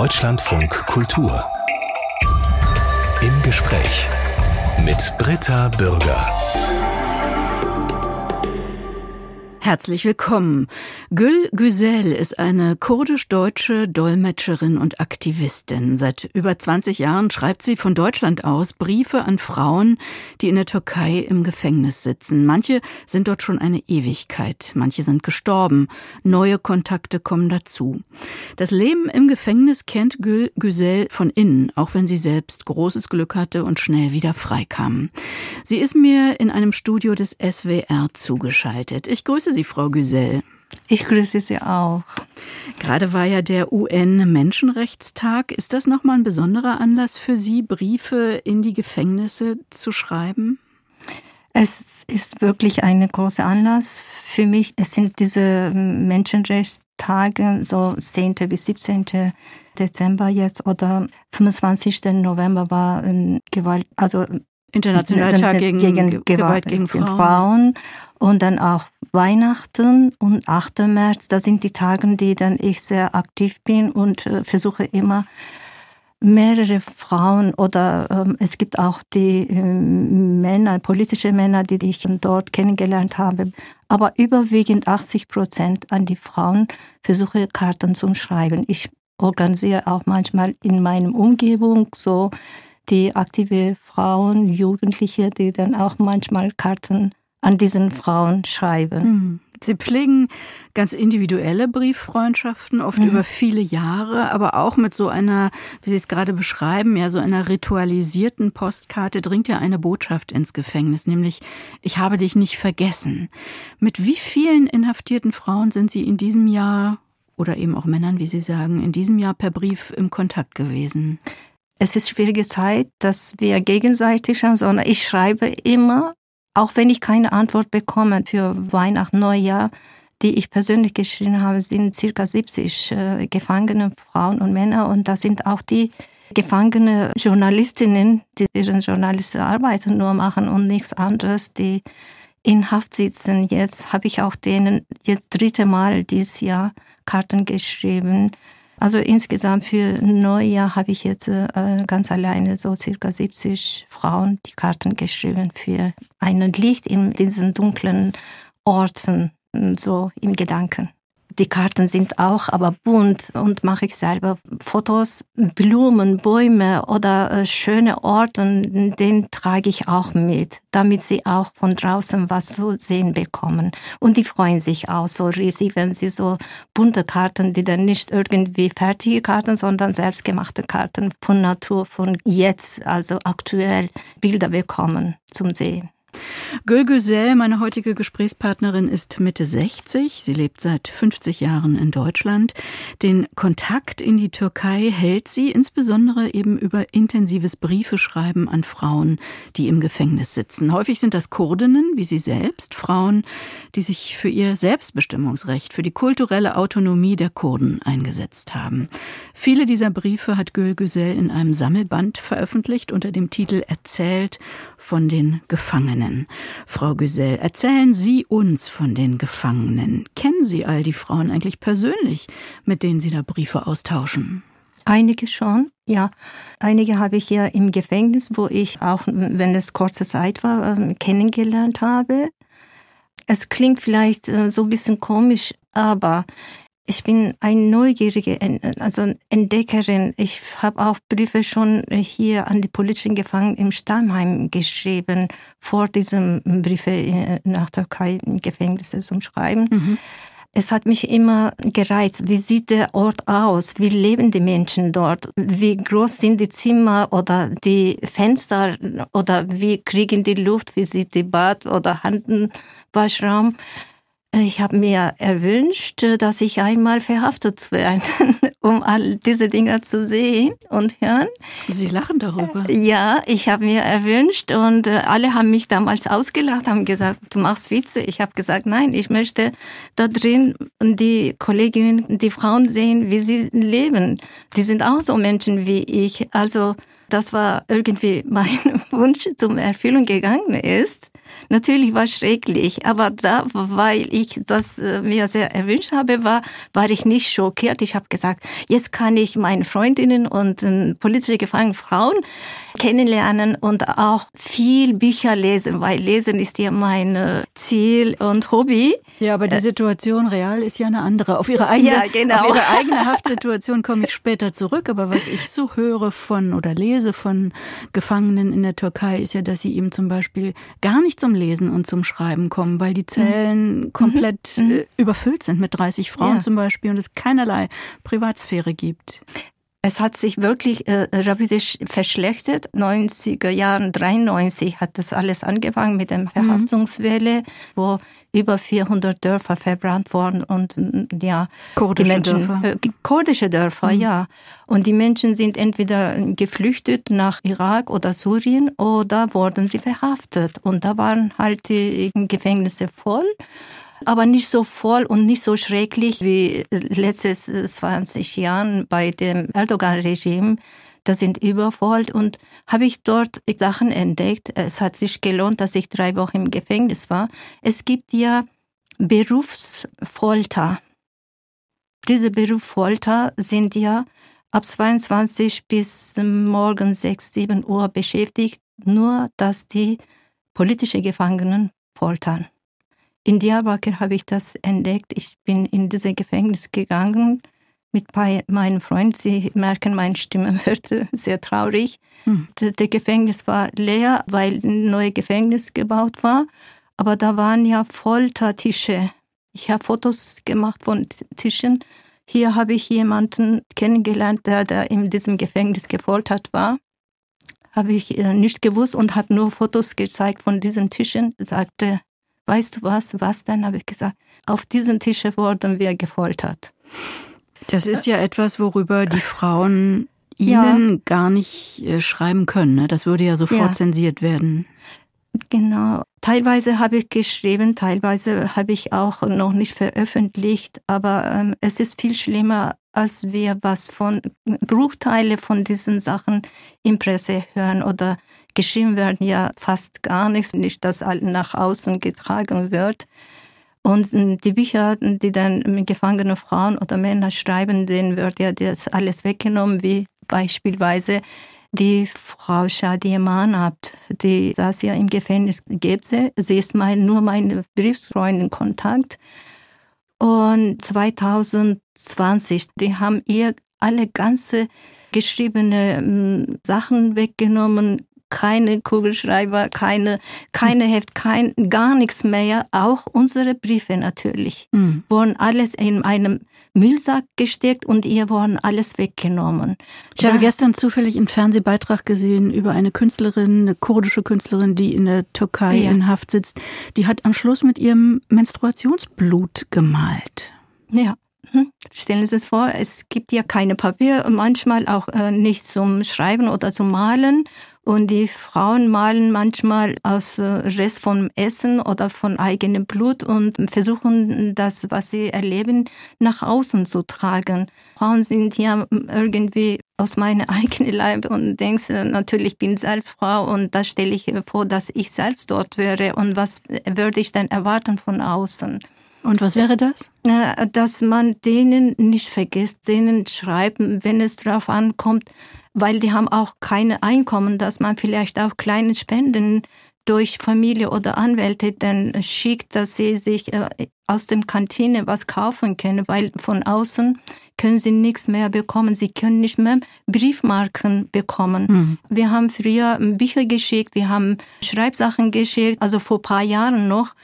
Deutschlandfunk Kultur. Im Gespräch mit Britta Bürger. Herzlich willkommen. Gül Güzel ist eine kurdisch-deutsche Dolmetscherin und Aktivistin. Seit über 20 Jahren schreibt sie von Deutschland aus Briefe an Frauen, die in der Türkei im Gefängnis sitzen. Manche sind dort schon eine Ewigkeit, manche sind gestorben, neue Kontakte kommen dazu. Das Leben im Gefängnis kennt Gül Güzel von innen, auch wenn sie selbst großes Glück hatte und schnell wieder freikam. Sie ist mir in einem Studio des SWR zugeschaltet. Ich grüße Sie, Frau Güsell. Ich grüße Sie auch. Gerade war ja der UN-Menschenrechtstag. Ist das nochmal ein besonderer Anlass für Sie, Briefe in die Gefängnisse zu schreiben? Es ist wirklich ein großer Anlass für mich. Es sind diese Menschenrechtstage, so 10. bis 17. Dezember jetzt oder 25. November war Gewalt, also Internationaler Tag gegen, gegen Gewalt, Gewalt gegen, Frauen. Frauen. Und dann auch Weihnachten und 8. März. Das sind die Tage, die dann ich sehr aktiv bin und äh, versuche immer mehrere Frauen oder ähm, es gibt auch die äh, Männer, politische Männer, die ich dort kennengelernt habe. Aber überwiegend 80 Prozent an die Frauen versuche Karten zu schreiben. Ich organisiere auch manchmal in meinem Umgebung so die aktive Frauen, Jugendliche, die dann auch manchmal Karten an diesen Frauen schreiben. Hm. Sie pflegen ganz individuelle Brieffreundschaften, oft mhm. über viele Jahre, aber auch mit so einer, wie Sie es gerade beschreiben, ja, so einer ritualisierten Postkarte dringt ja eine Botschaft ins Gefängnis, nämlich, ich habe dich nicht vergessen. Mit wie vielen inhaftierten Frauen sind Sie in diesem Jahr oder eben auch Männern, wie Sie sagen, in diesem Jahr per Brief im Kontakt gewesen? Es ist schwierige Zeit, dass wir gegenseitig haben, sondern ich schreibe immer, auch wenn ich keine Antwort bekomme für Weihnachten, Neujahr, die ich persönlich geschrieben habe, sind circa 70 äh, gefangene Frauen und Männer und da sind auch die gefangene Journalistinnen, die ihren journalistischen Arbeit nur machen und nichts anderes, die in Haft sitzen. Jetzt habe ich auch denen jetzt dritte Mal dieses Jahr Karten geschrieben also insgesamt für Neujahr habe ich jetzt äh, ganz alleine so circa 70 Frauen die Karten geschrieben für ein Licht in diesen dunklen Orten, so im Gedanken. Die Karten sind auch aber bunt und mache ich selber Fotos, Blumen, Bäume oder äh, schöne Orte, den trage ich auch mit, damit sie auch von draußen was zu sehen bekommen. Und die freuen sich auch so riesig, wenn sie so bunte Karten, die dann nicht irgendwie fertige Karten, sondern selbstgemachte Karten von Natur, von jetzt, also aktuell Bilder bekommen zum Sehen. Gül Güzel, meine heutige Gesprächspartnerin, ist Mitte 60. Sie lebt seit 50 Jahren in Deutschland. Den Kontakt in die Türkei hält sie insbesondere eben über intensives Briefeschreiben an Frauen, die im Gefängnis sitzen. Häufig sind das Kurdinnen, wie sie selbst, Frauen, die sich für ihr Selbstbestimmungsrecht, für die kulturelle Autonomie der Kurden eingesetzt haben. Viele dieser Briefe hat Gül Güzel in einem Sammelband veröffentlicht unter dem Titel Erzählt von den Gefangenen. Gefangenen. Frau Güsell, erzählen Sie uns von den Gefangenen. Kennen Sie all die Frauen eigentlich persönlich, mit denen Sie da Briefe austauschen? Einige schon, ja. Einige habe ich ja im Gefängnis, wo ich auch, wenn es kurze Zeit war, ähm, kennengelernt habe. Es klingt vielleicht äh, so ein bisschen komisch, aber ich bin eine neugierige also Entdeckerin. Ich habe auch Briefe schon hier an die politischen Gefangenen im Stammheim geschrieben, vor diesem Briefe äh, nach Türkei in Gefängnisse zum Schreiben. Mhm. Es hat mich immer gereizt. Wie sieht der Ort aus? Wie leben die Menschen dort? Wie groß sind die Zimmer oder die Fenster? Oder wie kriegen die Luft? Wie sieht die Bad- oder Handenwaschraum? Ich habe mir erwünscht, dass ich einmal verhaftet werde, um all diese Dinge zu sehen und hören. Sie lachen darüber. Ja, ich habe mir erwünscht und äh, alle haben mich damals ausgelacht, haben gesagt, du machst Witze. Ich habe gesagt, nein, ich möchte da drin die Kolleginnen, die Frauen sehen, wie sie leben. Die sind auch so Menschen wie ich. Also das war irgendwie mein Wunsch zum Erfüllung gegangen ist. Natürlich war schrecklich, aber da, weil ich das äh, mir sehr erwünscht habe, war, war ich nicht schockiert. Ich habe gesagt, jetzt kann ich meine Freundinnen und äh, politische Gefangene Frauen kennenlernen und auch viel Bücher lesen, weil Lesen ist ja mein äh, Ziel und Hobby. Ja, aber die äh, Situation real ist ja eine andere. Auf ihre eigene, ja, genau. auf ihre eigene Haftsituation komme ich später zurück. Aber was ich so höre von oder lese von Gefangenen in der Türkei, ist ja, dass sie eben zum Beispiel gar nicht zum Lesen und zum Schreiben kommen, weil die Zellen mhm. komplett mhm. Äh, überfüllt sind mit 30 Frauen ja. zum Beispiel und es keinerlei Privatsphäre gibt. Es hat sich wirklich äh, rapidisch verschlechtert. 90er Jahren, 93 hat das alles angefangen mit der Verhaftungswelle, mhm. wo über 400 Dörfer verbrannt wurden und ja, kurdische Menschen, Dörfer. Äh, kurdische Dörfer, mhm. ja. Und die Menschen sind entweder geflüchtet nach Irak oder Syrien oder wurden sie verhaftet. Und da waren halt die Gefängnisse voll aber nicht so voll und nicht so schrecklich wie letztes 20 äh, Jahren bei dem Erdogan-Regime. Da sind übervoll und habe ich dort Sachen entdeckt. Es hat sich gelohnt, dass ich drei Wochen im Gefängnis war. Es gibt ja Berufsfolter. Diese Berufsfolter sind ja ab 22 bis morgen 6, 7 Uhr beschäftigt, nur dass die politische Gefangenen foltern. In Diyarbakir habe ich das entdeckt. Ich bin in dieses Gefängnis gegangen mit meinem Freund. Sie merken, meine Stimme wird sehr traurig. Hm. Der Gefängnis war leer, weil ein neues Gefängnis gebaut war. Aber da waren ja Foltertische. Ich habe Fotos gemacht von Tischen. Hier habe ich jemanden kennengelernt, der, der in diesem Gefängnis gefoltert war. Habe ich äh, nicht gewusst und habe nur Fotos gezeigt von diesen Tischen. Sagte, weißt du was, was denn, habe ich gesagt, auf diesen Tische wurden wir gefoltert. Das ist ja etwas, worüber die Frauen Ihnen ja. gar nicht äh, schreiben können. Ne? Das würde ja sofort ja. zensiert werden. Genau. Teilweise habe ich geschrieben, teilweise habe ich auch noch nicht veröffentlicht, aber ähm, es ist viel schlimmer, als wir was von Bruchteile von diesen Sachen in Presse hören oder geschrieben werden ja fast gar nichts, nicht dass nach außen getragen wird. Und die Bücher, die dann gefangene Frauen oder Männer schreiben, denen wird ja das alles weggenommen, wie beispielsweise die Frau Shadia Manab, die saß ja im Gefängnis Gebse. Sie ist mein, nur meine Briefsfreundin Kontakt. Und 2020, die haben ihr alle ganze geschriebene hm, Sachen weggenommen, keine Kugelschreiber, keine, keine Heft, kein, gar nichts mehr. Auch unsere Briefe natürlich. Mhm. Wurden alles in einem Müllsack gesteckt und ihr wurden alles weggenommen. Ich habe gestern zufällig einen Fernsehbeitrag gesehen über eine Künstlerin, eine kurdische Künstlerin, die in der Türkei ja. in Haft sitzt. Die hat am Schluss mit ihrem Menstruationsblut gemalt. Ja. Hm. Stellen Sie sich vor, es gibt ja keine Papier, manchmal auch äh, nicht zum Schreiben oder zum Malen. Und die Frauen malen manchmal aus äh, Rest vom Essen oder von eigenem Blut und versuchen das, was sie erleben, nach außen zu tragen. Frauen sind ja irgendwie aus meinem eigenen Leib und denkst äh, natürlich, ich bin selbst Frau und da stelle ich vor, dass ich selbst dort wäre und was würde ich denn erwarten von außen? Und was wäre das? Dass man denen nicht vergisst, denen schreiben, wenn es darauf ankommt, weil die haben auch keine Einkommen, dass man vielleicht auch kleine Spenden durch Familie oder Anwälte dann schickt, dass sie sich äh, aus dem Kantine was kaufen können, weil von außen können sie nichts mehr bekommen. Sie können nicht mehr Briefmarken bekommen. Mhm. Wir haben früher Bücher geschickt, wir haben Schreibsachen geschickt, also vor paar Jahren noch.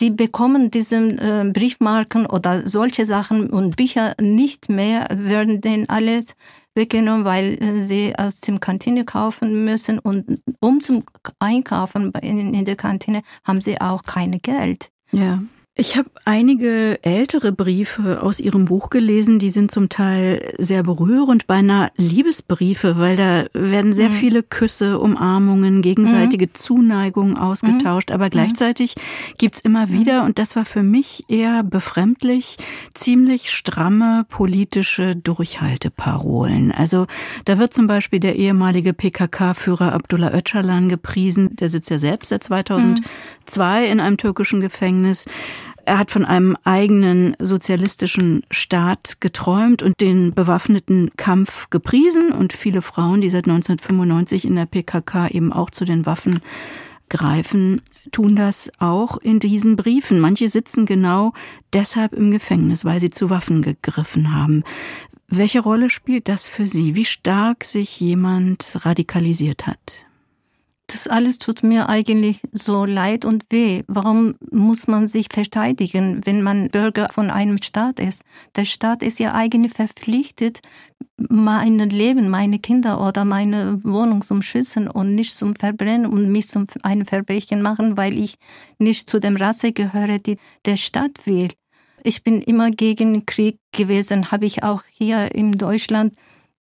Die bekommen diese äh, Briefmarken oder solche Sachen und Bücher nicht mehr, werden denen alles weggenommen, weil äh, sie aus dem Kantine kaufen müssen und um zum Einkaufen in, in der Kantine haben sie auch keine Geld. Ja. Ich habe einige ältere Briefe aus Ihrem Buch gelesen, die sind zum Teil sehr berührend, beinahe Liebesbriefe, weil da werden sehr mhm. viele Küsse, Umarmungen, gegenseitige mhm. Zuneigung ausgetauscht, mhm. aber gleichzeitig gibt's immer wieder, und das war für mich eher befremdlich, ziemlich stramme politische Durchhalteparolen. Also da wird zum Beispiel der ehemalige PKK-Führer Abdullah Öcalan gepriesen, der sitzt ja selbst seit 2002 in einem türkischen Gefängnis. Er hat von einem eigenen sozialistischen Staat geträumt und den bewaffneten Kampf gepriesen und viele Frauen, die seit 1995 in der PKK eben auch zu den Waffen greifen, tun das auch in diesen Briefen. Manche sitzen genau deshalb im Gefängnis, weil sie zu Waffen gegriffen haben. Welche Rolle spielt das für Sie? Wie stark sich jemand radikalisiert hat? Das alles tut mir eigentlich so leid und weh. Warum muss man sich verteidigen, wenn man Bürger von einem Staat ist? Der Staat ist ja eigentlich verpflichtet, mein Leben, meine Kinder oder meine Wohnung zum Schützen und nicht zum Verbrennen und mich zum einem Verbrechen machen, weil ich nicht zu dem Rasse gehöre, die der Staat will. Ich bin immer gegen Krieg gewesen, habe ich auch hier in Deutschland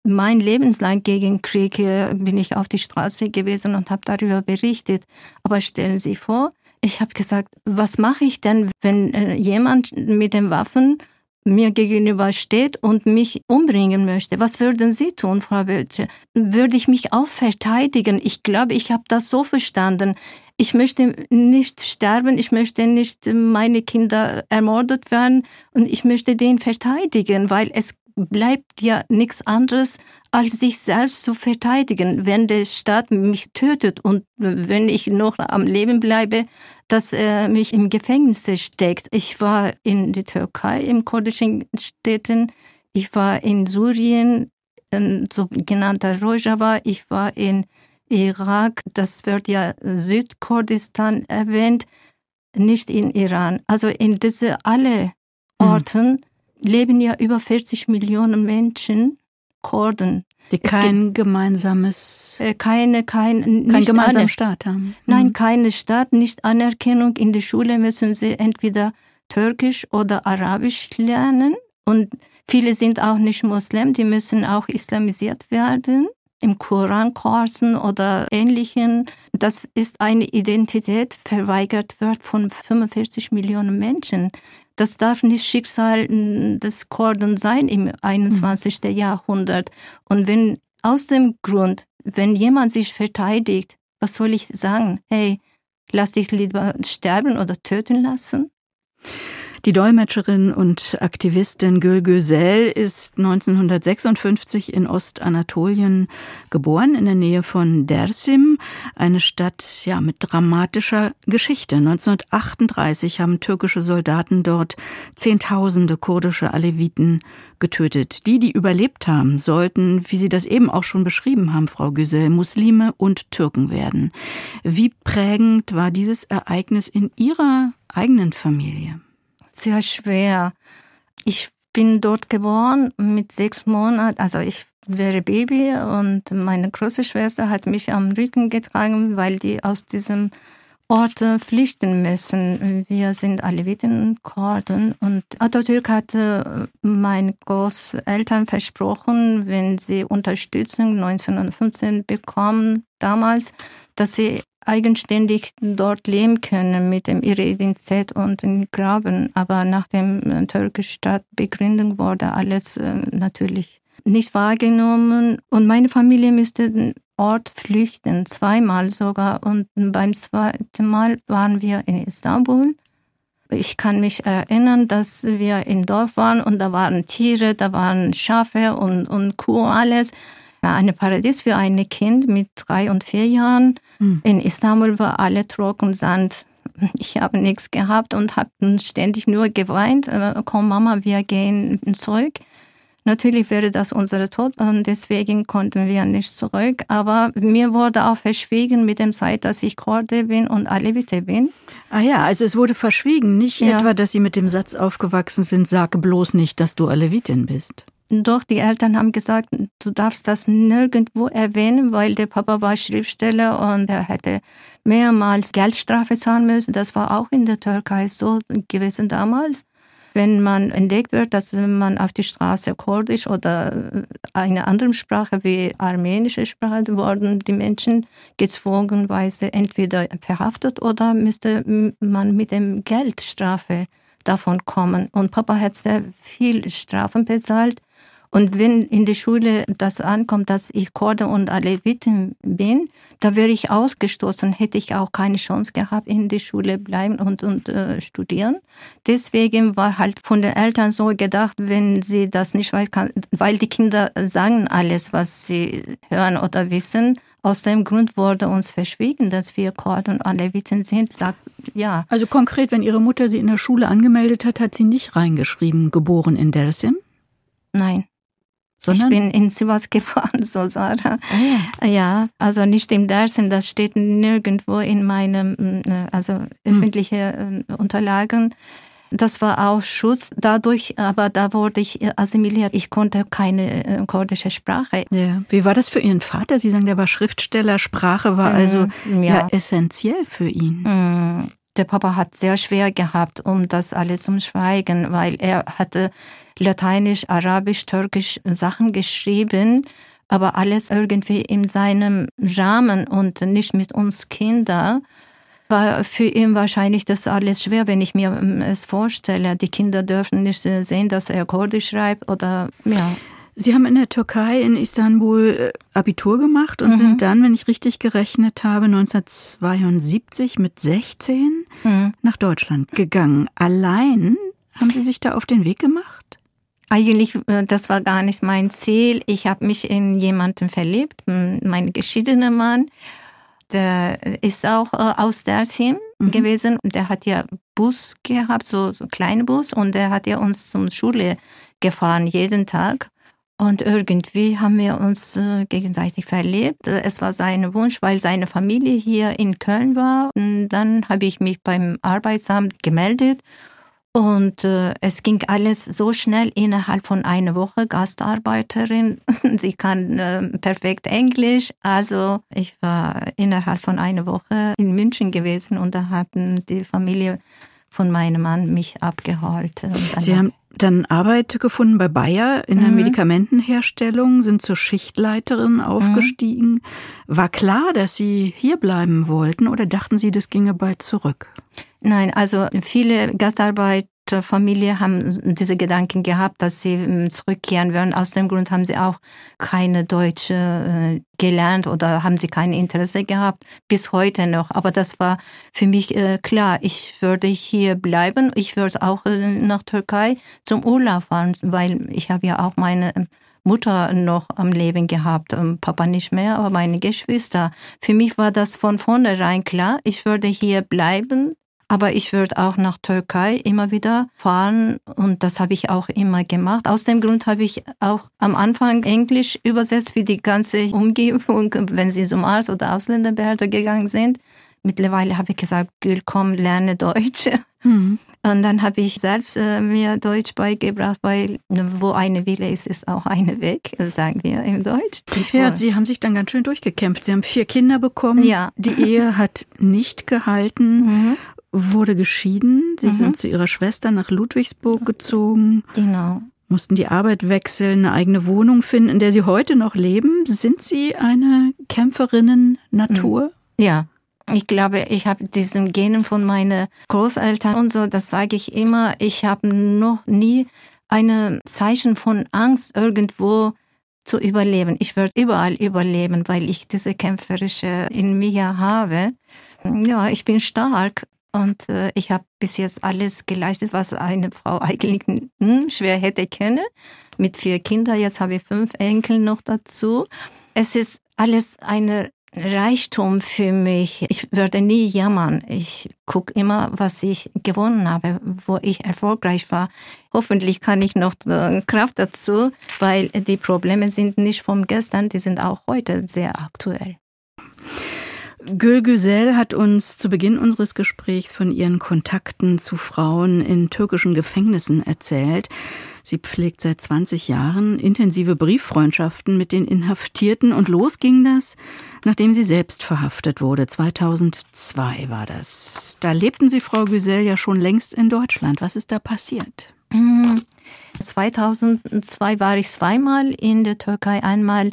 mein Lebenslang gegen Krieg bin ich auf die Straße gewesen und habe darüber berichtet. Aber stellen Sie vor, ich habe gesagt, was mache ich denn, wenn äh, jemand mit den Waffen mir gegenüber steht und mich umbringen möchte. Was würden Sie tun, Frau Böttcher? Würde ich mich auch verteidigen? Ich glaube, ich habe das so verstanden. Ich möchte nicht sterben, ich möchte nicht meine Kinder ermordet werden und ich möchte den verteidigen, weil es bleibt ja nichts anderes, als sich selbst zu verteidigen. Wenn der Staat mich tötet und wenn ich noch am Leben bleibe, dass er mich im Gefängnis steckt. Ich war in der Türkei, im kurdischen Städten, ich war in Syrien, in sogenannter Rojava, ich war in Irak, das wird ja Südkurdistan erwähnt, nicht in Iran. Also in diese alle hm. Orten mhm leben ja über 40 Millionen Menschen, Kurden. Die kein gemeinsames, äh, keine, kein, kein gemeinsamen Staat haben. Nein, mhm. keine Staat, nicht Anerkennung. In der Schule müssen sie entweder Türkisch oder Arabisch lernen. Und viele sind auch nicht Muslim, die müssen auch islamisiert werden im Korankursen oder ähnlichen. Das ist eine Identität, verweigert wird von 45 Millionen Menschen. Das darf nicht Schicksal des Kurden sein im 21. Mhm. Jahrhundert. Und wenn aus dem Grund, wenn jemand sich verteidigt, was soll ich sagen? Hey, lass dich lieber sterben oder töten lassen? Die Dolmetscherin und Aktivistin Gül Güzel ist 1956 in Ostanatolien geboren, in der Nähe von Dersim, eine Stadt ja mit dramatischer Geschichte. 1938 haben türkische Soldaten dort Zehntausende kurdische Aleviten getötet. Die, die überlebt haben, sollten, wie Sie das eben auch schon beschrieben haben, Frau Güzel, Muslime und Türken werden. Wie prägend war dieses Ereignis in Ihrer eigenen Familie? Sehr schwer. Ich bin dort geboren mit sechs Monaten, also ich wäre Baby und meine große Schwester hat mich am Rücken getragen, weil die aus diesem Ort flüchten müssen. Wir sind Aleviten und Kurden und Atatürk hatte meinen Großeltern versprochen, wenn sie Unterstützung 1915 bekommen, damals, dass sie eigenständig dort leben können mit dem, ihrer und den Graben. Aber nach dem äh, türkischen Stadtbegründung wurde alles äh, natürlich nicht wahrgenommen und meine Familie müsste den Ort flüchten, zweimal sogar. Und beim zweiten Mal waren wir in Istanbul. Ich kann mich erinnern, dass wir im Dorf waren und da waren Tiere, da waren Schafe und, und Kuh, alles eine Paradies für ein Kind mit drei und vier Jahren. Mhm. In Istanbul war alle trocken Sand. Ich habe nichts gehabt und habe ständig nur geweint. Äh, komm Mama, wir gehen zurück. Natürlich wäre das unser Tod und deswegen konnten wir nicht zurück. Aber mir wurde auch verschwiegen mit dem Zeit, dass ich Kurde bin und Alevite bin. Ah ja, also es wurde verschwiegen, nicht ja. etwa, dass Sie mit dem Satz aufgewachsen sind, sage bloß nicht, dass du Alevitin bist. Doch die Eltern haben gesagt, du darfst das nirgendwo erwähnen, weil der Papa war Schriftsteller und er hätte mehrmals Geldstrafe zahlen müssen. Das war auch in der Türkei so gewesen damals. Wenn man entdeckt wird, dass man auf die Straße Kurdisch oder eine andere Sprache wie armenische Sprache wurden die Menschen gezwungenweise entweder verhaftet oder müsste man mit dem Geldstrafe davon kommen. Und Papa hat sehr viel Strafen bezahlt. Und wenn in der Schule das ankommt, dass ich Kurde und Aleviten bin, da wäre ich ausgestoßen, hätte ich auch keine Chance gehabt, in der Schule bleiben und, und äh, studieren. Deswegen war halt von den Eltern so gedacht, wenn sie das nicht weiß, kann, weil die Kinder sagen alles, was sie hören oder wissen, aus dem Grund wurde uns verschwiegen, dass wir Kurden und Aleviten sind. Sagt, ja. Also konkret, wenn Ihre Mutter Sie in der Schule angemeldet hat, hat sie nicht reingeschrieben, geboren in Dersim? Nein. Sondern? Ich bin in Sivas geboren, so Sarah. Ah, ja. ja, also nicht im Dersim, das steht nirgendwo in meinem, äh, also hm. öffentliche hm. Unterlagen. Das war auch Schutz dadurch, aber da wurde ich assimiliert. Ich konnte keine äh, kurdische Sprache. Ja. Wie war das für Ihren Vater? Sie sagen, der war Schriftsteller, Sprache war also mm, ja. ja essentiell für ihn. Mm. Der Papa hat sehr schwer gehabt, um das alles zu schweigen, weil er hatte Lateinisch, Arabisch, Türkisch Sachen geschrieben, aber alles irgendwie in seinem Rahmen und nicht mit uns Kindern war für ihn wahrscheinlich das alles schwer, wenn ich mir ähm, es vorstelle. Die Kinder dürfen nicht sehen, dass er Kurdisch schreibt oder ja. Sie haben in der Türkei in Istanbul äh, Abitur gemacht und mhm. sind dann, wenn ich richtig gerechnet habe, 1972 mit 16 mhm. nach Deutschland gegangen. Allein haben Sie sich da auf den Weg gemacht? Eigentlich, äh, das war gar nicht mein Ziel. Ich habe mich in jemanden verliebt, mein geschiedener Mann der ist auch äh, aus Dersim mhm. gewesen. Der hat ja Bus gehabt, so, so kleinen Bus, und der hat ja uns zum Schule gefahren jeden Tag. Und irgendwie haben wir uns äh, gegenseitig verlebt. Es war sein Wunsch, weil seine Familie hier in Köln war. Und dann habe ich mich beim Arbeitsamt gemeldet und äh, es ging alles so schnell innerhalb von einer Woche. Gastarbeiterin, sie kann äh, perfekt Englisch. Also ich war innerhalb von einer Woche in München gewesen und da hatten die Familie von meinem Mann mich abgeholt. Sie haben dann Arbeit gefunden bei Bayer in der mhm. Medikamentenherstellung, sind zur Schichtleiterin aufgestiegen. Mhm. War klar, dass Sie hier bleiben wollten oder dachten Sie, das ginge bald zurück? Nein, also viele Gastarbeiterfamilien haben diese Gedanken gehabt, dass sie ähm, zurückkehren würden. Aus dem Grund haben sie auch keine Deutsche äh, gelernt oder haben sie kein Interesse gehabt, bis heute noch. Aber das war für mich äh, klar, ich würde hier bleiben. Ich würde auch äh, nach Türkei zum Urlaub fahren, weil ich habe ja auch meine ähm, Mutter noch am Leben gehabt, ähm, Papa nicht mehr, aber meine Geschwister. Für mich war das von vornherein klar, ich würde hier bleiben, aber ich würde auch nach Türkei immer wieder fahren und das habe ich auch immer gemacht. Aus dem Grund habe ich auch am Anfang Englisch übersetzt für die ganze Umgebung, wenn sie zum Arzt oder Ausländerbehörde gegangen sind. Mittlerweile habe ich gesagt, Gül, komm, lerne Deutsch. Mhm. Und dann habe ich selbst äh, mir Deutsch beigebracht, weil wo eine Wille ist, ist auch eine Weg, sagen wir im Deutsch. ja, Sie haben sich dann ganz schön durchgekämpft. Sie haben vier Kinder bekommen. Ja. Die Ehe hat nicht gehalten. Mhm wurde geschieden. Sie mhm. sind zu ihrer Schwester nach Ludwigsburg gezogen. Genau. Mussten die Arbeit wechseln, eine eigene Wohnung finden, in der Sie heute noch leben. Sind Sie eine Kämpferinnen Natur? Mhm. Ja. Ich glaube, ich habe diesen Genen von meinen Großeltern und so, das sage ich immer. Ich habe noch nie ein Zeichen von Angst irgendwo zu überleben. Ich werde überall überleben, weil ich diese kämpferische in mir habe. Ja, ich bin stark und äh, ich habe bis jetzt alles geleistet, was eine Frau eigentlich hm, schwer hätte können. Mit vier Kindern, jetzt habe ich fünf Enkel noch dazu. Es ist alles eine Reichtum für mich. Ich würde nie jammern. Ich gucke immer, was ich gewonnen habe, wo ich erfolgreich war. Hoffentlich kann ich noch äh, Kraft dazu, weil die Probleme sind nicht vom gestern, die sind auch heute sehr aktuell. Gül Güzel hat uns zu Beginn unseres Gesprächs von ihren Kontakten zu Frauen in türkischen Gefängnissen erzählt. Sie pflegt seit 20 Jahren intensive Brieffreundschaften mit den Inhaftierten und los ging das, nachdem sie selbst verhaftet wurde. 2002 war das. Da lebten Sie, Frau Güsel, ja schon längst in Deutschland. Was ist da passiert? 2002 war ich zweimal in der Türkei. Einmal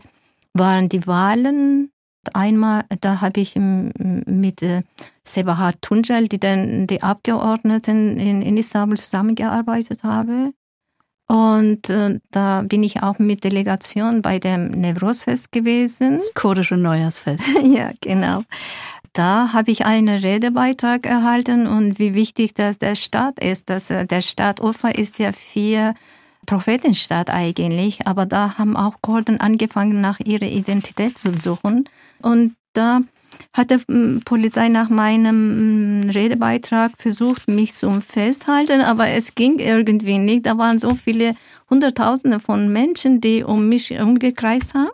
waren die Wahlen. Einmal, da habe ich mit äh, Sebahat Tuncel, die dann die Abgeordneten in, in Istanbul zusammengearbeitet habe. Und äh, da bin ich auch mit Delegation bei dem Nevrosfest gewesen. Das kurdische Neujahrsfest. ja, genau. Da habe ich einen Redebeitrag erhalten und wie wichtig das der Staat ist. Dass äh, der Staat Ufa ist ja vier Prophetenstaat eigentlich, aber da haben auch Kurden angefangen, nach ihrer Identität zu suchen. Und da hat die hm, Polizei nach meinem hm, Redebeitrag versucht, mich zu festhalten, aber es ging irgendwie nicht. Da waren so viele Hunderttausende von Menschen, die um mich umgekreist haben.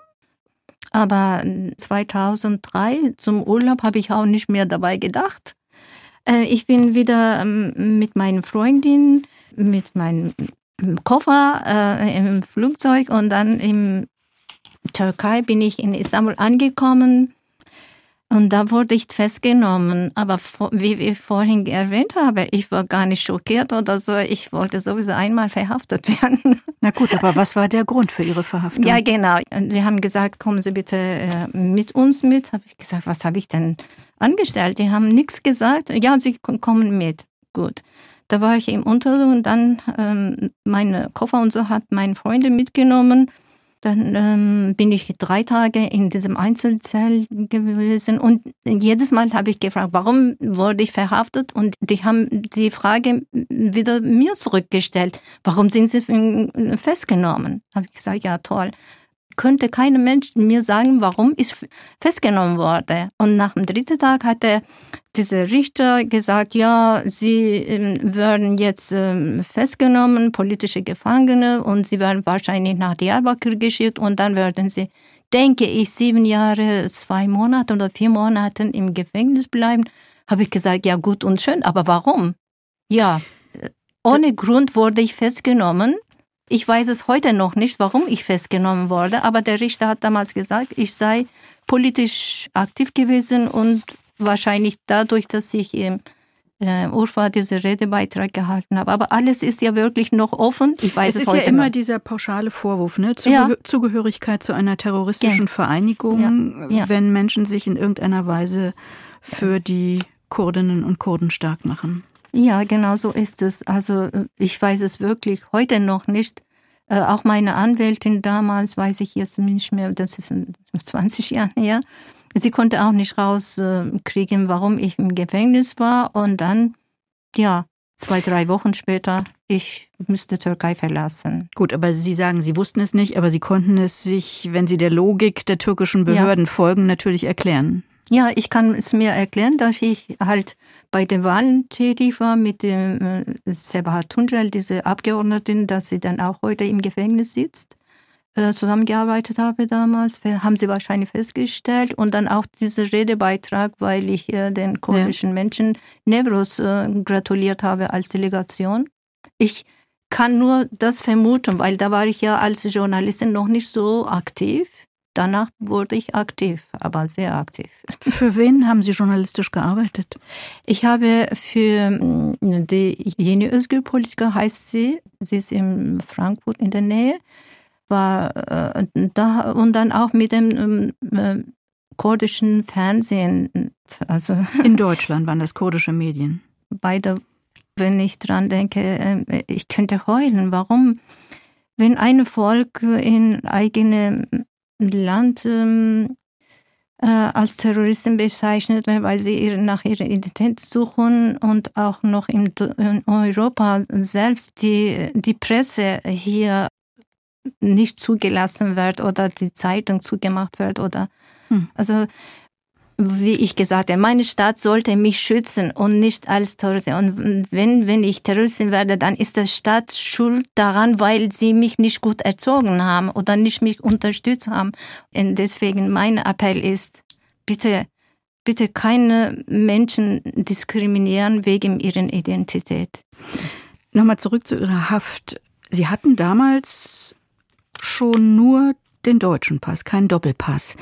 Aber 2003 zum Urlaub habe ich auch nicht mehr dabei gedacht. Äh, ich bin wieder hm, mit meinen Freundinnen, mit meinem Koffer äh, im Flugzeug und dann in Türkei bin ich in Istanbul angekommen und da wurde ich festgenommen. Aber wie ich vorhin erwähnt habe, ich war gar nicht schockiert oder so. Ich wollte sowieso einmal verhaftet werden. Na gut, aber was war der Grund für Ihre Verhaftung? Ja, genau. Die haben gesagt, kommen Sie bitte äh, mit uns mit. Habe ich gesagt, was habe ich denn angestellt? Die haben nichts gesagt. Ja, Sie kommen mit. Gut. Da war ich im Unterricht und dann ähm, meine Koffer und so hat meine Freunde mitgenommen. Dann ähm, bin ich drei Tage in diesem Einzelzell gewesen und jedes Mal habe ich gefragt, warum wurde ich verhaftet? Und die haben die Frage wieder mir zurückgestellt, warum sind Sie festgenommen? Habe ich gesagt, ja toll könnte kein Mensch mir sagen, warum ich festgenommen wurde. Und nach dem dritten Tag hat dieser Richter gesagt, ja, Sie ähm, werden jetzt ähm, festgenommen, politische Gefangene, und Sie werden wahrscheinlich nach Diyarbakir geschickt und dann werden Sie, denke ich, sieben Jahre, zwei Monate oder vier Monate im Gefängnis bleiben. Habe ich gesagt, ja gut und schön, aber warum? Ja, ohne Grund wurde ich festgenommen ich weiß es heute noch nicht, warum ich festgenommen wurde, aber der Richter hat damals gesagt, ich sei politisch aktiv gewesen und wahrscheinlich dadurch, dass ich im äh, Urfa diesen Redebeitrag gehalten habe. Aber alles ist ja wirklich noch offen. Ich weiß es, es ist ja immer noch. dieser pauschale Vorwurf, ne? Zugehör ja. Zugehörigkeit zu einer terroristischen ja. Vereinigung, ja. wenn Menschen sich in irgendeiner Weise für die Kurdinnen und Kurden stark machen. Ja, genau so ist es. Also äh, ich weiß es wirklich heute noch nicht. Äh, auch meine Anwältin damals, weiß ich jetzt nicht mehr, das ist 20 Jahre her, sie konnte auch nicht rauskriegen, warum ich im Gefängnis war. Und dann, ja, zwei, drei Wochen später, ich müsste Türkei verlassen. Gut, aber Sie sagen, Sie wussten es nicht, aber Sie konnten es sich, wenn Sie der Logik der türkischen Behörden ja. folgen, natürlich erklären. Ja, ich kann es mir erklären, dass ich halt bei den Wahlen tätig war mit dem äh, Sebahat Tuncel, diese Abgeordnetin, dass sie dann auch heute im Gefängnis sitzt, äh, zusammengearbeitet habe damals, haben sie wahrscheinlich festgestellt. Und dann auch dieser Redebeitrag, weil ich äh, den kurdischen ja. Menschen Nevros gratuliert habe als Delegation. Ich kann nur das vermuten, weil da war ich ja als Journalistin noch nicht so aktiv. Danach wurde ich aktiv, aber sehr aktiv. Für wen haben Sie journalistisch gearbeitet? Ich habe für mm, die Yeni Özgür Politiker heißt sie, sie ist in Frankfurt in der Nähe, war äh, da und dann auch mit dem äh, kurdischen Fernsehen. Also in Deutschland waren das kurdische Medien. Beide, wenn ich dran denke, äh, ich könnte heulen. Warum? Wenn ein Volk in eigene Land ähm, äh, als Terroristen bezeichnet werden, weil sie ihre, nach ihrer Identität suchen und auch noch in, in Europa selbst die, die Presse hier nicht zugelassen wird oder die Zeitung zugemacht wird oder hm. also wie ich gesagt habe, meine Staat sollte mich schützen und nicht als Terroristin. Und wenn, wenn ich Terroristin werde, dann ist der Staat schuld daran, weil sie mich nicht gut erzogen haben oder nicht mich unterstützt haben. Und deswegen mein Appell ist, bitte, bitte keine Menschen diskriminieren wegen ihrer Identität. Nochmal zurück zu Ihrer Haft. Sie hatten damals schon nur den deutschen Pass, keinen Doppelpass.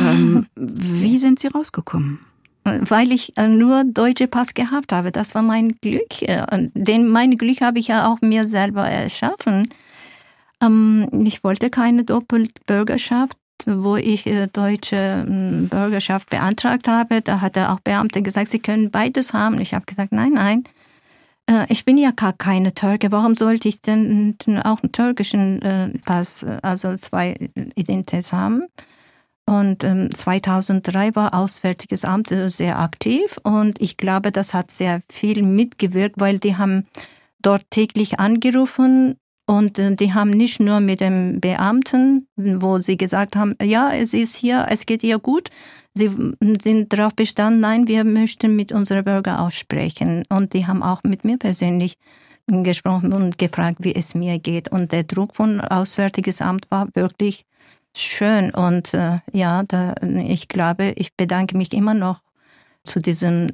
Ähm, wie sind Sie rausgekommen? Weil ich äh, nur deutsche Pass gehabt habe. Das war mein Glück. Äh, denn mein Glück habe ich ja auch mir selber erschaffen. Ähm, ich wollte keine Doppelbürgerschaft wo ich äh, deutsche hm, Bürgerschaft beantragt habe, da hat auch Beamte gesagt, sie können beides haben. Ich habe gesagt, nein, nein, ich bin ja gar keine Türke. Warum sollte ich denn auch einen türkischen Pass, also zwei Identitäts haben? Und 2003 ähm, war Auswärtiges Amt sehr aktiv und ich glaube, das hat sehr viel mitgewirkt, weil die haben dort täglich angerufen und äh, die haben nicht nur mit dem Beamten, wo sie gesagt haben, ja, es ist hier, es geht ihr gut. Sie sind darauf bestanden, nein, wir möchten mit unseren Bürgern aussprechen. Und die haben auch mit mir persönlich gesprochen und gefragt, wie es mir geht. Und der Druck von Auswärtiges Amt war wirklich schön. Und äh, ja, da, ich glaube, ich bedanke mich immer noch zu diesem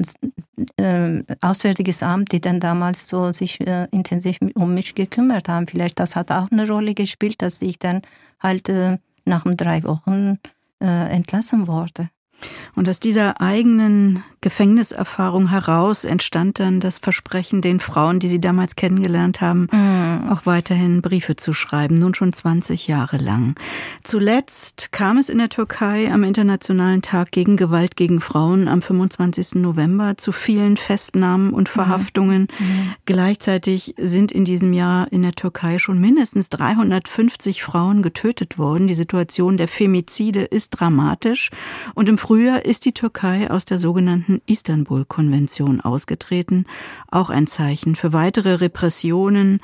äh, Auswärtiges Amt, die dann damals so sich äh, intensiv um mich gekümmert haben. Vielleicht das hat auch eine Rolle gespielt, dass ich dann halt äh, nach drei Wochen äh, entlassen wurde. Und aus dieser eigenen Gefängniserfahrung heraus entstand dann das Versprechen, den Frauen, die Sie damals kennengelernt haben, mhm. auch weiterhin Briefe zu schreiben, nun schon 20 Jahre lang. Zuletzt kam es in der Türkei am Internationalen Tag gegen Gewalt gegen Frauen am 25. November zu vielen Festnahmen und mhm. Verhaftungen. Mhm. Gleichzeitig sind in diesem Jahr in der Türkei schon mindestens 350 Frauen getötet worden. Die Situation der Femizide ist dramatisch und im Frühjahr ist die Türkei aus der sogenannten Istanbul-Konvention ausgetreten, auch ein Zeichen für weitere Repressionen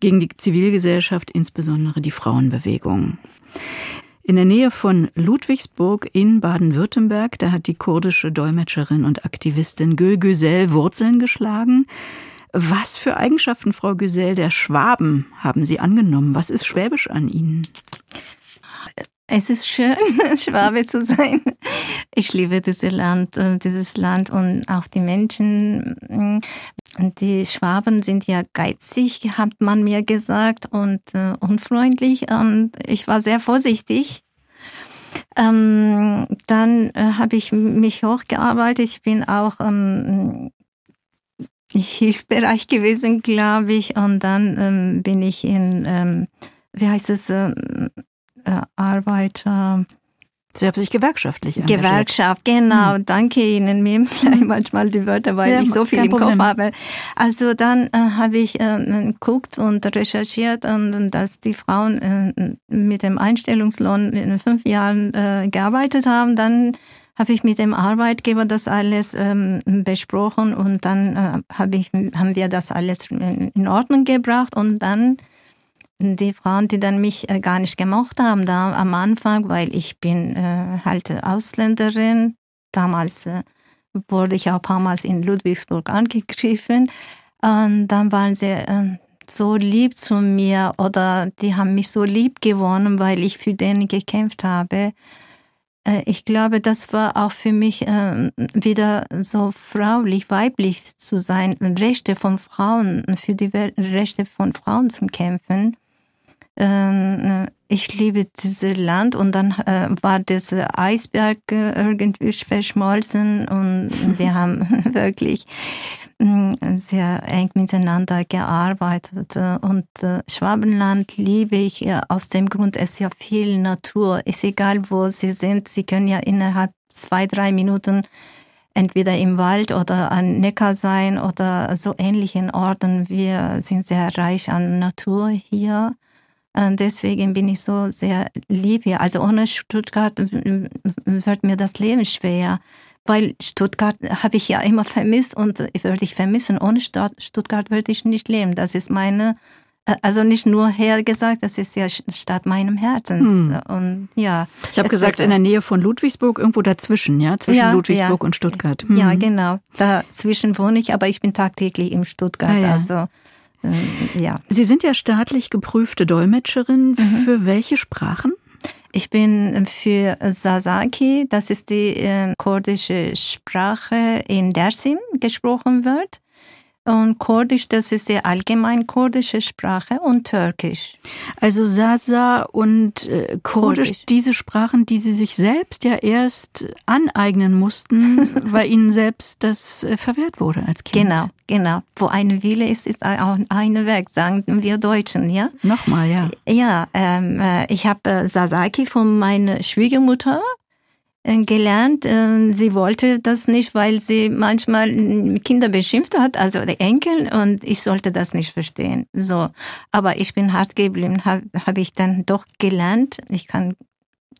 gegen die Zivilgesellschaft, insbesondere die Frauenbewegung. In der Nähe von Ludwigsburg in Baden-Württemberg, da hat die kurdische Dolmetscherin und Aktivistin Gül Güzel Wurzeln geschlagen. Was für Eigenschaften, Frau Güzel, der Schwaben haben Sie angenommen? Was ist schwäbisch an Ihnen? Es ist schön, Schwabe zu sein. Ich liebe dieses Land, äh, dieses Land und auch die Menschen. Die Schwaben sind ja geizig, hat man mir gesagt, und uh, unfreundlich. Und ich war sehr vorsichtig. Ähm, dann äh, habe ich mich hochgearbeitet. Ich bin auch im Hilfsbereich gewesen, glaube ich. Und dann ähm, bin ich in, ähm, wie heißt es, ähm, äh, Arbeiter. Sie haben sich gewerkschaftlich engagiert. Gewerkschaft, genau. Hm. Danke Ihnen. Mir bleiben manchmal die Wörter, weil ja, ich so viel im Problem. Kopf habe. Also dann äh, habe ich äh, geguckt und recherchiert, und, dass die Frauen äh, mit dem Einstellungslohn in fünf Jahren äh, gearbeitet haben. Dann habe ich mit dem Arbeitgeber das alles ähm, besprochen und dann äh, hab ich, haben wir das alles in Ordnung gebracht und dann die Frauen, die dann mich äh, gar nicht gemocht haben, da am Anfang, weil ich bin äh, halt Ausländerin. Damals äh, wurde ich auch ein paar Mal in Ludwigsburg angegriffen. Und dann waren sie äh, so lieb zu mir oder die haben mich so lieb gewonnen, weil ich für denen gekämpft habe. Äh, ich glaube, das war auch für mich äh, wieder so fraulich, weiblich zu sein, Rechte von Frauen, für die Rechte von Frauen zu kämpfen. Ähm, ich liebe dieses Land und dann äh, war dieser Eisberg äh, irgendwie verschmolzen und wir haben wirklich mm, sehr eng miteinander gearbeitet. Und äh, Schwabenland liebe ich aus dem Grund, es ist ja viel Natur. Ist egal, wo Sie sind, Sie können ja innerhalb zwei, drei Minuten entweder im Wald oder an Neckar sein oder so ähnlichen Orten. Wir sind sehr reich an Natur hier. Äh, deswegen bin ich so sehr lieb hier. Also ohne Stuttgart wird mir das Leben schwer, weil Stuttgart habe ich ja immer vermisst und würde ich vermissen. Ohne Stuttgart würde ich nicht leben. Das ist meine, äh, also nicht nur hergesagt, das ist ja Stadt meinem Herzens. Hm. Und ja. Ich habe gesagt, in der Nähe von Ludwigsburg, irgendwo dazwischen, ja, zwischen ja, Ludwigsburg ja. und Stuttgart. Hm. Ja, genau. Dazwischen wohne ich, aber ich bin tagtäglich im Stuttgart. Ah, ja. Also äh, ja. Sie sind ja staatlich geprüfte Dolmetscherin. Mhm. Für welche Sprachen? Ich bin für Sasaki, das ist die äh, kurdische Sprache in Dersim gesprochen wird. Und Kurdisch, das ist die allgemein kurdische Sprache und Türkisch. Also Sasa und äh, Kurdisch, Kurdisch, diese Sprachen, die Sie sich selbst ja erst aneignen mussten, weil Ihnen selbst das äh, verwehrt wurde als Kind. Genau, genau. Wo eine Wille ist, ist auch eine Weg, sagen wir Deutschen, ja? Nochmal, ja. Ja, ähm, äh, ich habe äh, Sasaki von meiner Schwiegermutter gelernt. Ähm, sie wollte das nicht, weil sie manchmal Kinder beschimpft hat, also die Enkel, und ich sollte das nicht verstehen. So, aber ich bin hart geblieben, habe hab ich dann doch gelernt. Ich kann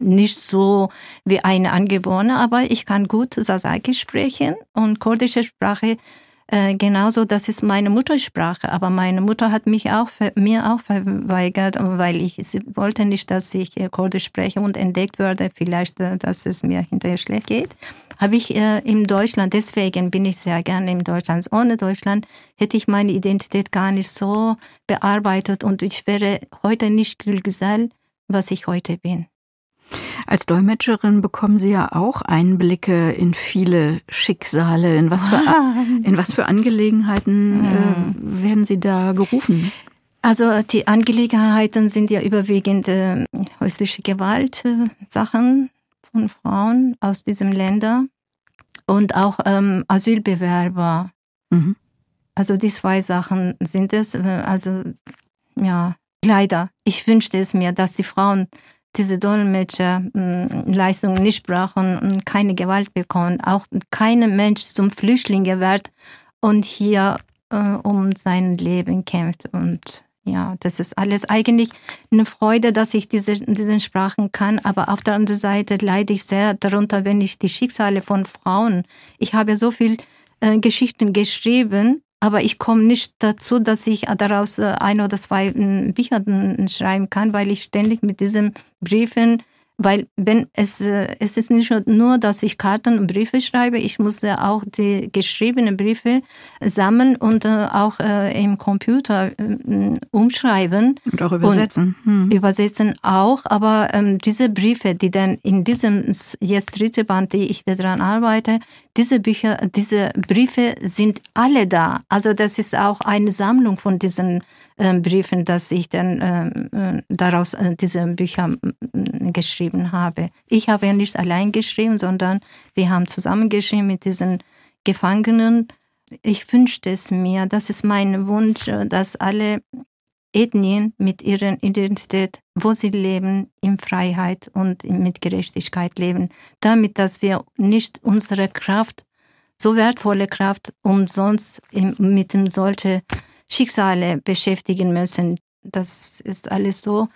nicht so wie eine Angeborene, aber ich kann gut Sasaki sprechen und kurdische Sprache äh, genauso, das ist meine Muttersprache, aber meine Mutter hat mich auch mir auch verweigert, weil ich sie wollte nicht, dass ich äh, Kurdisch spreche und entdeckt würde, vielleicht, äh, dass es mir hinterher schlecht geht. Habe ich äh, in Deutschland, deswegen bin ich sehr gerne in Deutschland. Ohne Deutschland hätte ich meine Identität gar nicht so bearbeitet und ich wäre heute nicht Gülgesell, was ich heute bin. Als Dolmetscherin bekommen Sie ja auch Einblicke in viele Schicksale. In was für, ah. in was für Angelegenheiten äh, werden Sie da gerufen? Also die Angelegenheiten sind ja überwiegend äh, häusliche Gewalt, äh, Sachen von Frauen aus diesem Länder und auch ähm, Asylbewerber. Mhm. Also die zwei Sachen sind es. Äh, also ja, leider. Ich wünschte es mir, dass die Frauen diese Dolmetscherleistung hm, nicht brauchen und keine Gewalt bekommen, auch kein Mensch zum Flüchtling wird und hier äh, um sein Leben kämpft. Und ja, das ist alles eigentlich eine Freude, dass ich diese, diesen Sprachen kann. Aber auf der anderen Seite leide ich sehr darunter, wenn ich die Schicksale von Frauen, ich habe so viel äh, Geschichten geschrieben, aber ich komme nicht dazu, dass ich daraus äh, ein oder zwei hm, Bücher hm, schreiben kann, weil ich ständig mit diesen Briefen weil wenn es, äh, es ist nicht nur, dass ich Karten und Briefe schreibe, ich muss auch die geschriebenen Briefe sammeln und äh, auch äh, im Computer umschreiben. Und auch übersetzen. Und hm. Übersetzen auch, aber ähm, diese Briefe, die dann in diesem jetzt dritte Band, die ich daran arbeite, diese Bücher, diese Briefe sind alle da. Also das ist auch eine Sammlung von diesen Briefen, dass ich dann ähm, äh, daraus äh, diese Bücher geschrieben habe. Ich habe ja nicht allein geschrieben, sondern wir haben zusammengeschrieben mit diesen Gefangenen. Ich wünschte es mir, das ist mein Wunsch, dass alle Ethnien mit ihrer Identität, wo sie leben, in Freiheit und mit Gerechtigkeit leben, damit dass wir nicht unsere Kraft, so wertvolle Kraft, umsonst mit solche Schicksale beschäftigen müssen. Das ist alles so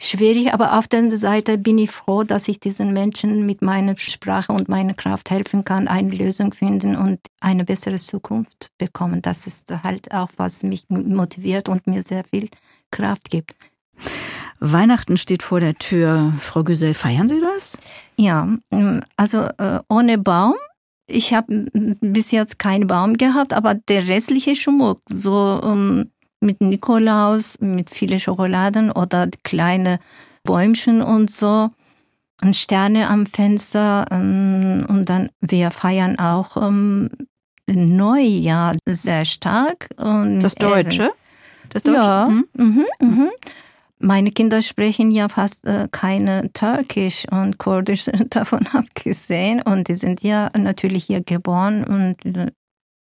schwierig, aber auf der anderen Seite bin ich froh, dass ich diesen Menschen mit meiner Sprache und meiner Kraft helfen kann, eine Lösung finden und eine bessere Zukunft bekommen. Das ist halt auch, was mich motiviert und mir sehr viel Kraft gibt. Weihnachten steht vor der Tür. Frau Güsel, feiern Sie das? Ja, also äh, ohne Baum ich habe bis jetzt keinen Baum gehabt, aber der restliche Schmuck, so um, ähm, mit Nikolaus, mit vielen Schokoladen oder kleine Bäumchen und so und Sterne am Fenster um, ähm, und dann wir feiern auch um, ähm, Neujahr sehr stark. Und das Deutsche? Das Deutsche? Ja. Mhm. Mhm, mhm meine Kinder sprechen ja fast äh, keine Türkisch und Kurdisch davon abgesehen. Und die sind ja natürlich hier geboren und äh,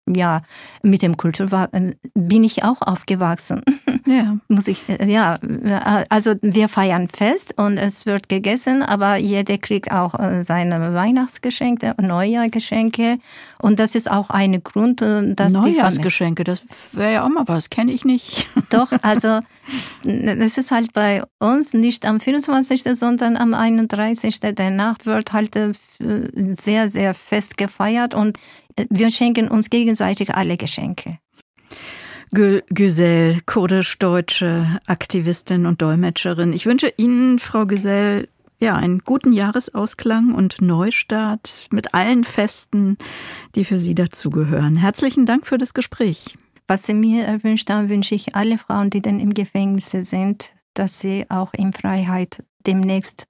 ja, mit dem Kultur äh, bin ich auch aufgewachsen. Ja. Muss ich, äh, ja, äh, also wir feiern Fest und es wird gegessen, aber jeder kriegt auch seine Weihnachtsgeschenke, Neujahrgeschenke und das ist auch ein Grund, dass Neujahrsgeschenke, das wäre ja auch mal was, kenne ich nicht. Doch, also das ist halt bei uns nicht am 24., sondern am 31. der Nacht wird halt sehr, sehr fest gefeiert und wir schenken uns gegenseitig alle Geschenke. Güsel, kurdisch-deutsche Aktivistin und Dolmetscherin. Ich wünsche Ihnen, Frau Güsel, ja, einen guten Jahresausklang und Neustart mit allen Festen, die für Sie dazugehören. Herzlichen Dank für das Gespräch. Was Sie mir erwünscht haben, wünsche ich alle Frauen, die dann im Gefängnis sind, dass sie auch in Freiheit demnächst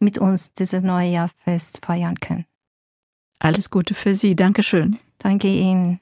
mit uns dieses neue Jahrfest feiern können. Alles Gute für Sie. Dankeschön. Danke Ihnen.